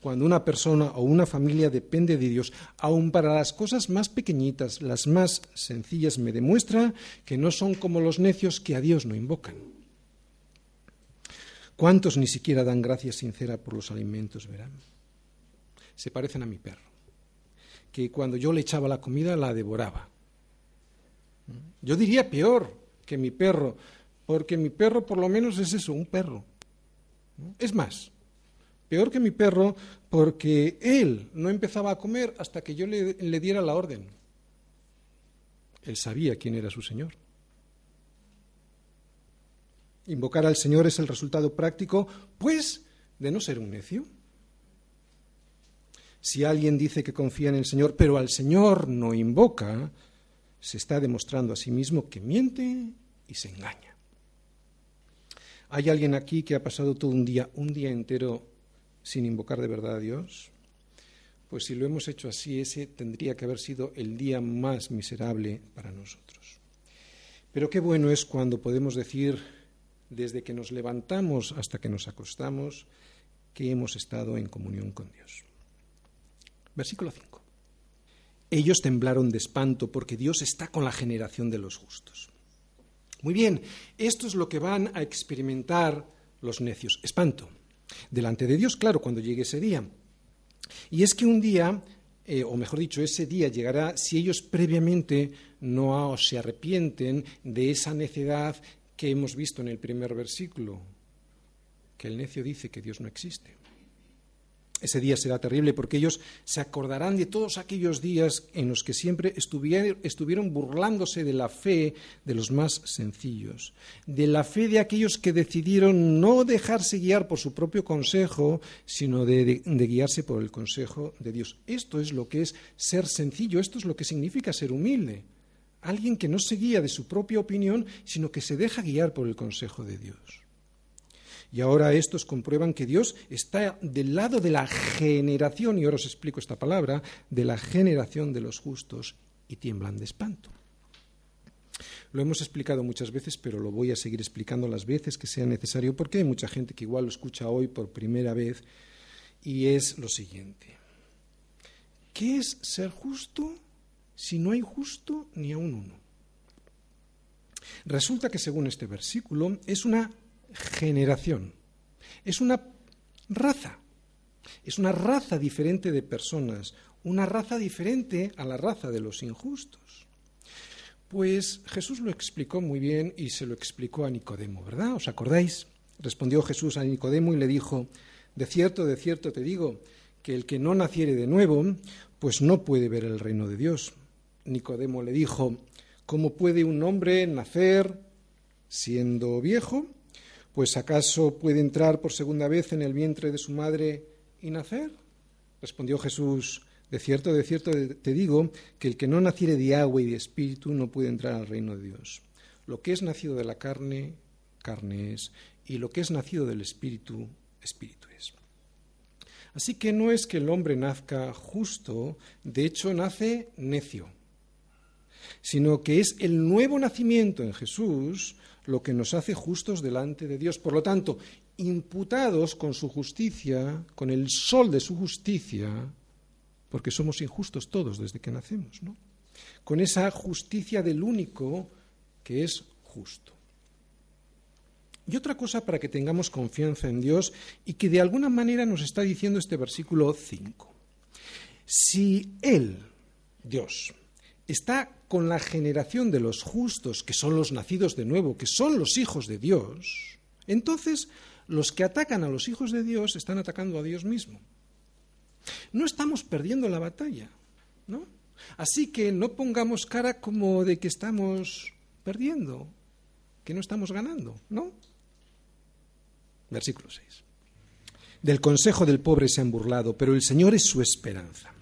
Cuando una persona o una familia depende de Dios, aun para las cosas más pequeñitas, las más sencillas, me demuestra que no son como los necios que a Dios no invocan. ¿Cuántos ni siquiera dan gracia sincera por los alimentos, verán? Se parecen a mi perro, que cuando yo le echaba la comida la devoraba. Yo diría peor que mi perro, porque mi perro por lo menos es eso, un perro. Es más, peor que mi perro porque él no empezaba a comer hasta que yo le, diera la orden. Él sabía quién era su Señor. Invocar al Señor es el resultado práctico, pues, de no ser un necio. Si alguien dice que confía en el Señor, pero al Señor no invoca, se está demostrando a sí mismo que miente y se engaña. ¿Hay alguien aquí que ha pasado todo un día, un día entero, sin invocar de verdad a Dios? Pues si lo hemos hecho así, ese tendría que haber sido el día más miserable para nosotros. Pero qué bueno es cuando podemos decir, desde que nos levantamos hasta que nos acostamos, que hemos estado en comunión con Dios. Versículo 5. Ellos temblaron de espanto porque Dios está con la generación de los justos. Muy bien, esto es lo que van a experimentar los necios, espanto. Delante de Dios, claro, cuando llegue ese día. Y es que un día, eh, o mejor dicho, ese día llegará si ellos previamente no se arrepienten de esa necedad que hemos visto en el primer versículo, que el necio dice que Dios no existe. Ese día será terrible porque ellos se acordarán de todos aquellos días en los que siempre estuvieron burlándose de la fe de los más sencillos, de la fe de aquellos que decidieron no dejarse guiar por su propio consejo, sino de, guiarse por el consejo de Dios. Esto es lo que es ser sencillo, esto es lo que significa ser humilde. Alguien que no se guía de su propia opinión, sino que se deja guiar por el consejo de Dios. Y ahora estos comprueban que Dios está del lado de la generación, y ahora os explico esta palabra, de la generación de los justos, y tiemblan de espanto. Lo hemos explicado muchas veces, pero lo voy a seguir explicando las veces que sea necesario, porque hay mucha gente que igual lo escucha hoy por primera vez, y es lo siguiente. ¿Qué es ser justo si no hay justo ni a un uno? Resulta que según este versículo es una generación. Es una raza. Es una raza diferente de personas, una raza diferente a la raza de los injustos. Pues Jesús lo explicó muy bien y se lo explicó a Nicodemo, ¿verdad? ¿Os acordáis? Respondió Jesús a Nicodemo y le dijo, de cierto, de cierto te digo, que el que no naciere de nuevo, pues no puede ver el reino de Dios. Nicodemo le dijo, ¿cómo puede un hombre nacer siendo viejo? Pues ¿acaso puede entrar por segunda vez en el vientre de su madre y nacer? Respondió Jesús, de cierto, de cierto te digo que el que no naciere de agua y de espíritu no puede entrar al reino de Dios. Lo que es nacido de la carne, carne es, y lo que es nacido del espíritu, espíritu es. Así que no es que el hombre nazca justo, de hecho nace necio, sino que es el nuevo nacimiento en Jesús lo que nos hace justos delante de Dios. Por lo tanto, imputados con su justicia, con el sol de su justicia, porque somos injustos todos desde que nacemos, ¿no? Con esa justicia del único que es justo. Y otra cosa para que tengamos confianza en Dios y que de alguna manera nos está diciendo este versículo 5. Si Él, Dios, está con la generación de los justos, que son los nacidos de nuevo, que son los hijos de Dios, entonces los que atacan a los hijos de Dios están atacando a Dios mismo. No estamos perdiendo la batalla, ¿no? Así que no pongamos cara como de que estamos perdiendo, que no estamos ganando, ¿no? Versículo 6. Del consejo del pobre se han burlado, pero el Señor es su esperanza.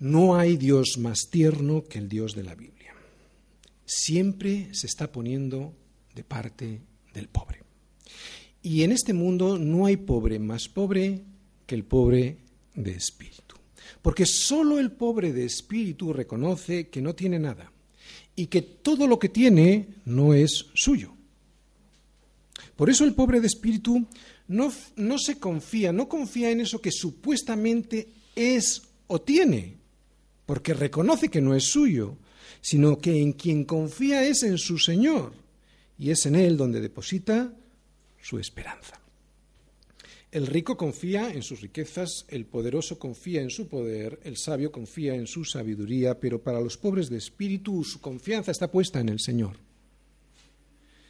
No hay Dios más tierno que el Dios de la Biblia. Siempre se está poniendo de parte del pobre. Y en este mundo no hay pobre más pobre que el pobre de espíritu. Porque solo el pobre de espíritu reconoce que no tiene nada y que todo lo que tiene no es suyo. Por eso el pobre de espíritu no, no se confía, no confía en eso que supuestamente es o tiene, porque reconoce que no es suyo, sino que en quien confía es en su Señor, y es en Él donde deposita su esperanza. El rico confía en sus riquezas, el poderoso confía en su poder, el sabio confía en su sabiduría, pero para los pobres de espíritu su confianza está puesta en el Señor.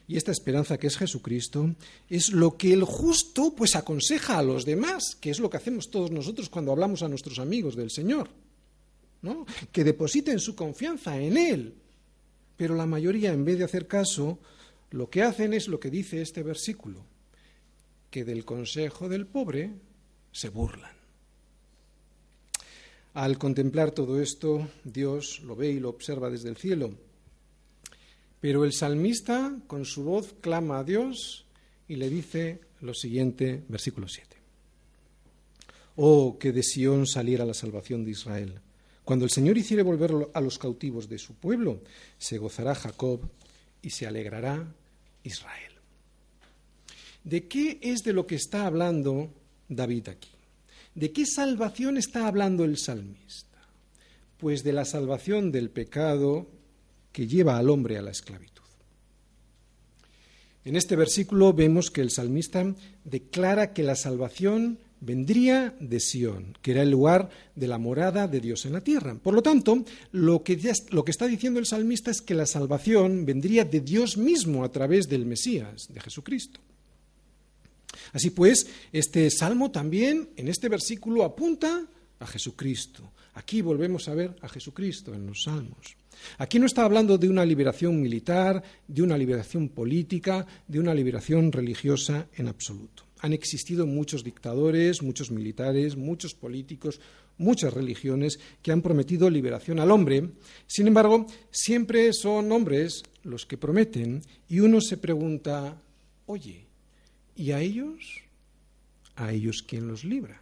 Y esta esperanza que es Jesucristo es lo que el justo pues aconseja a los demás, que es lo que hacemos todos nosotros cuando hablamos a nuestros amigos del Señor que depositen su confianza en Él. Pero la mayoría, en vez de hacer caso, lo que hacen es lo que dice este versículo, que del consejo del pobre se burlan. Al contemplar todo esto, Dios lo ve y lo observa desde el cielo. Pero el salmista, con su voz, clama a Dios y le dice lo siguiente, versículo 7. Oh, que de Sión saliera la salvación de Israel cuando el Señor hiciere volver a los cautivos de su pueblo, se gozará Jacob y se alegrará Israel. ¿De qué es de lo que está hablando David aquí? ¿De qué salvación está hablando el salmista? Pues de la salvación del pecado que lleva al hombre a la esclavitud. En este versículo vemos que el salmista declara que la salvación vendría de Sión, que era el lugar de la morada de Dios en la tierra. Por lo tanto, lo que, lo que, está diciendo el salmista es que la salvación vendría de Dios mismo a través del Mesías, de Jesucristo. Así pues, este salmo también en este versículo apunta a Jesucristo. Aquí volvemos a ver a Jesucristo en los salmos. Aquí no está hablando de una liberación militar, de una liberación política, de una liberación religiosa en absoluto. Han existido muchos dictadores, muchos militares, muchos políticos, muchas religiones que han prometido liberación al hombre. Sin embargo, siempre son hombres los que prometen y uno se pregunta, oye, ¿y a ellos? ¿A ellos quién los libra?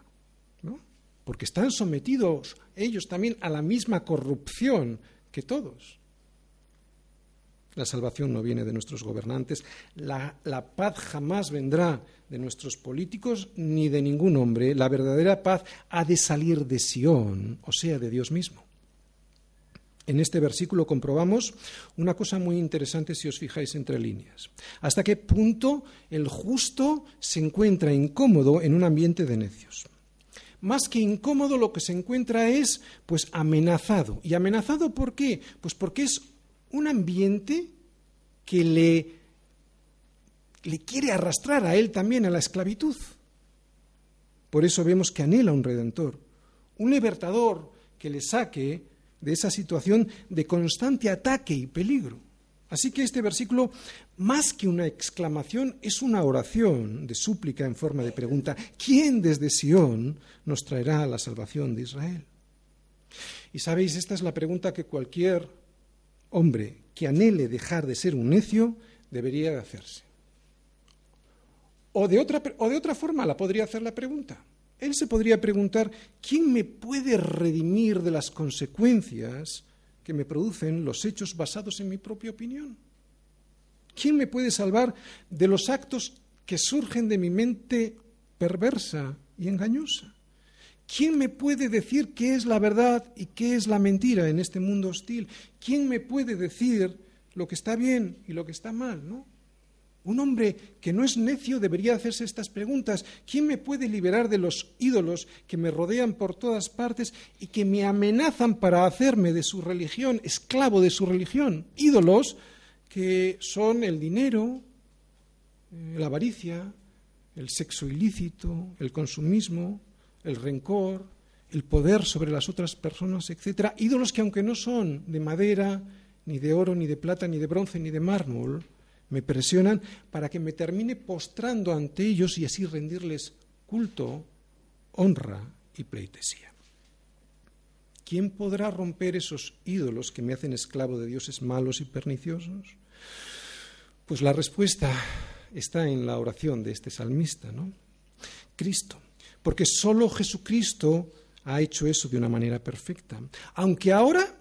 ¿No? Porque están sometidos ellos también a la misma corrupción que todos. La salvación no viene de nuestros gobernantes, la, paz jamás vendrá de nuestros políticos ni de ningún hombre. La verdadera paz ha de salir de Sión, o sea, de Dios mismo. En este versículo comprobamos una cosa muy interesante si os fijáis entre líneas. ¿Hasta qué punto el justo se encuentra incómodo en un ambiente de necios? Más que incómodo lo que se encuentra es pues amenazado. ¿Y amenazado por qué? Pues porque es un ambiente que le, le quiere arrastrar a él también a la esclavitud. Por eso vemos que anhela un redentor, un libertador que le saque de esa situación de constante ataque y peligro. Así que este versículo, más que una exclamación, es una oración de súplica en forma de pregunta. ¿Quién desde Sión nos traerá la salvación de Israel? Y sabéis, esta es la pregunta que cualquier hombre que anhele dejar de ser un necio debería de hacerse. O de, otra, o de otra forma la podría hacer la pregunta. Él se podría preguntar, ¿quién me puede redimir de las consecuencias que me producen los hechos basados en mi propia opinión? ¿Quién me puede salvar de los actos que surgen de mi mente perversa y engañosa? ¿Quién me puede decir qué es la verdad y qué es la mentira en este mundo hostil? ¿Quién me puede decir lo que está bien y lo que está mal? Un hombre que no es necio debería hacerse estas preguntas. ¿Quién me puede liberar de los ídolos que me rodean por todas partes y que me amenazan para hacerme de su religión, esclavo de su religión? Ídolos que son el dinero, eh, la avaricia, el sexo ilícito, el consumismo, el rencor, el poder sobre las otras personas, etc. Ídolos que aunque no son de madera, ni de oro, ni de plata, ni de bronce, ni de mármol, me presionan para que me termine postrando ante ellos y así rendirles culto, honra y pleitesía. ¿Quién podrá romper esos ídolos que me hacen esclavo de dioses malos y perniciosos? Pues la respuesta está en la oración de este salmista, ¿no? Cristo porque solo Jesucristo ha hecho eso de una manera perfecta. Aunque ahora,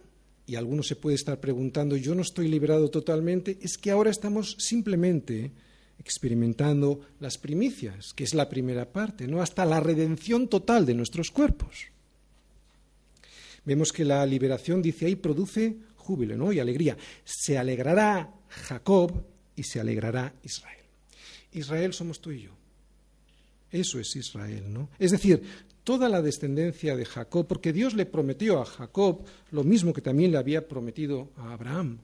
y alguno se puede estar preguntando, yo no estoy liberado totalmente, es que ahora estamos simplemente experimentando las primicias, que es la primera parte, ¿no? hasta la redención total de nuestros cuerpos. Vemos que la liberación, dice ahí, produce júbilo ¿no? y alegría. Se alegrará Jacob y se alegrará Israel. Israel somos tú y yo. Eso es Israel, ¿no? Es decir, toda la descendencia de Jacob, porque Dios le prometió a Jacob lo mismo que también le había prometido a Abraham,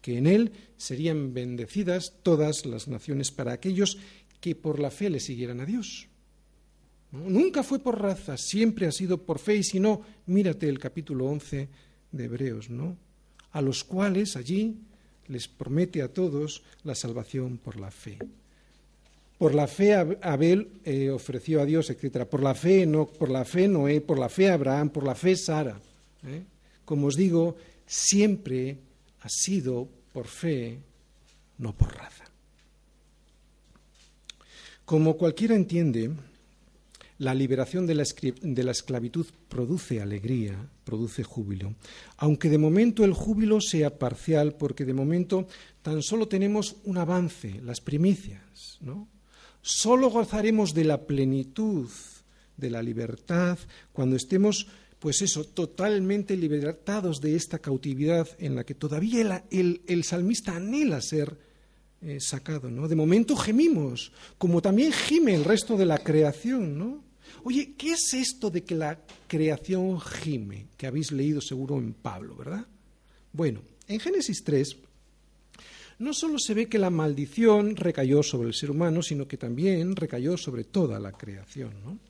que en él serían bendecidas todas las naciones para aquellos que por la fe le siguieran a Dios. Nunca fue por raza, siempre ha sido por fe, y si no, mírate el capítulo 11 de Hebreos, ¿no? A los cuales allí les promete a todos la salvación por la fe. Por la fe Abel eh, ofreció a Dios, etc. Por la fe no, por la fe Noé, por la fe Abraham, por la fe Sara. ¿eh? Como os digo, siempre ha sido por fe, no por raza. Como cualquiera entiende, la liberación de la, de la, esclavitud produce alegría, produce júbilo, aunque de momento el júbilo sea parcial, porque de momento tan solo tenemos un avance, las primicias, ¿no? Solo gozaremos de la plenitud de la libertad cuando estemos, pues eso, totalmente libertados de esta cautividad en la que todavía el, salmista anhela ser eh, sacado, ¿no? De momento gemimos, como también gime el resto de la creación, ¿no? Oye, ¿qué es esto de que la creación gime? Que habéis leído seguro en Pablo, ¿verdad? Bueno, en Génesis 3 no solo se ve que la maldición recayó sobre el ser humano, sino que también recayó sobre toda la creación.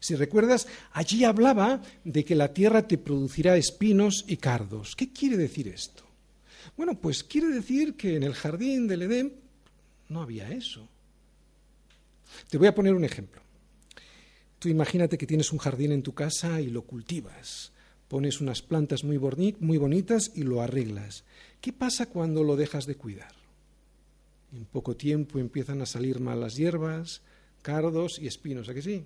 Si recuerdas, allí hablaba de que la tierra te producirá espinos y cardos. ¿Qué quiere decir esto? Bueno, pues quiere decir que en el jardín del Edén no había eso. Te voy a poner un ejemplo. Tú imagínate que tienes un jardín en tu casa y lo cultivas. Pones unas plantas muy, bonitas y lo arreglas. ¿Qué pasa cuando lo dejas de cuidar? En poco tiempo empiezan a salir malas hierbas, cardos y espinos, ¿a que sí?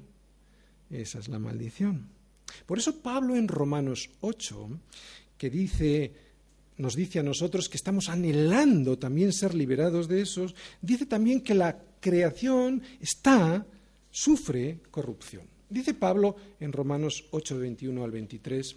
Esa es la maldición. Por eso Pablo en Romanos 8, que dice, nos dice a nosotros que estamos anhelando también ser liberados de esos, dice también que la creación está, sufre corrupción. Dice Pablo en Romanos 8, 21 al 23,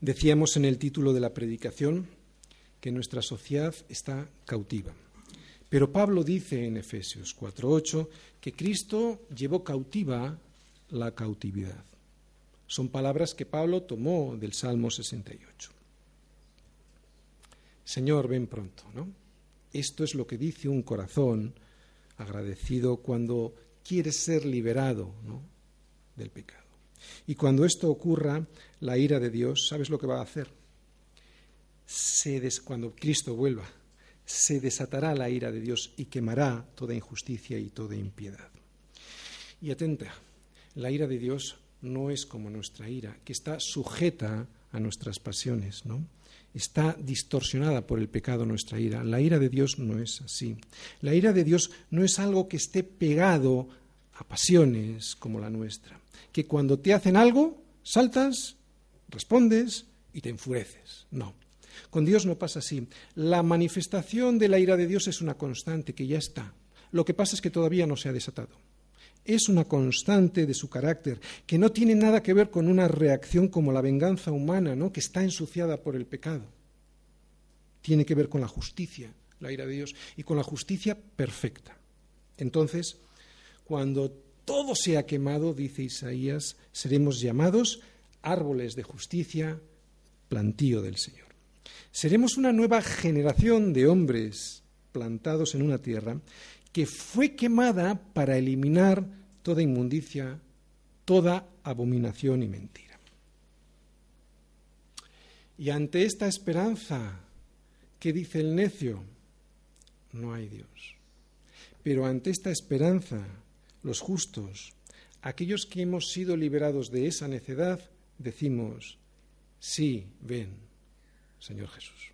Decíamos en el título de la predicación que nuestra sociedad está cautiva. Pero Pablo dice en Efesios 4:8 que Cristo llevó cautiva la cautividad. Son palabras que Pablo tomó del Salmo 68. Señor, ven pronto, ¿no? Esto es lo que dice un corazón agradecido cuando quiere ser liberado del pecado. Y cuando esto ocurra, la ira de Dios, ¿sabes lo que va a hacer? Se cuando Cristo vuelva, se desatará la ira de Dios y quemará toda injusticia y toda impiedad. Y atenta, la ira de Dios no es como nuestra ira, que está sujeta a nuestras pasiones, ¿no? Está distorsionada por el pecado nuestra ira. La ira de Dios no es así. La ira de Dios no es algo que esté pegado a pasiones como la nuestra, que cuando te hacen algo, saltas, respondes y te enfureces. No. Con Dios no pasa así. La manifestación de la ira de Dios es una constante que ya está. Lo que pasa es que todavía no se ha desatado. Es una constante de su carácter, que no tiene nada que ver con una reacción como la venganza humana, ¿no? que está ensuciada por el pecado. Tiene que ver con la justicia, la ira de Dios, y con la justicia perfecta. Entonces, cuando todo sea quemado, dice Isaías, seremos llamados árboles de justicia, plantío del Señor. Seremos una nueva generación de hombres plantados en una tierra que fue quemada para eliminar toda inmundicia, toda abominación y mentira. Y ante esta esperanza, ¿qué dice el necio? No hay Dios. Pero ante esta esperanza, los justos, aquellos que hemos sido liberados de esa necedad, decimos, sí, ven, Señor Jesús.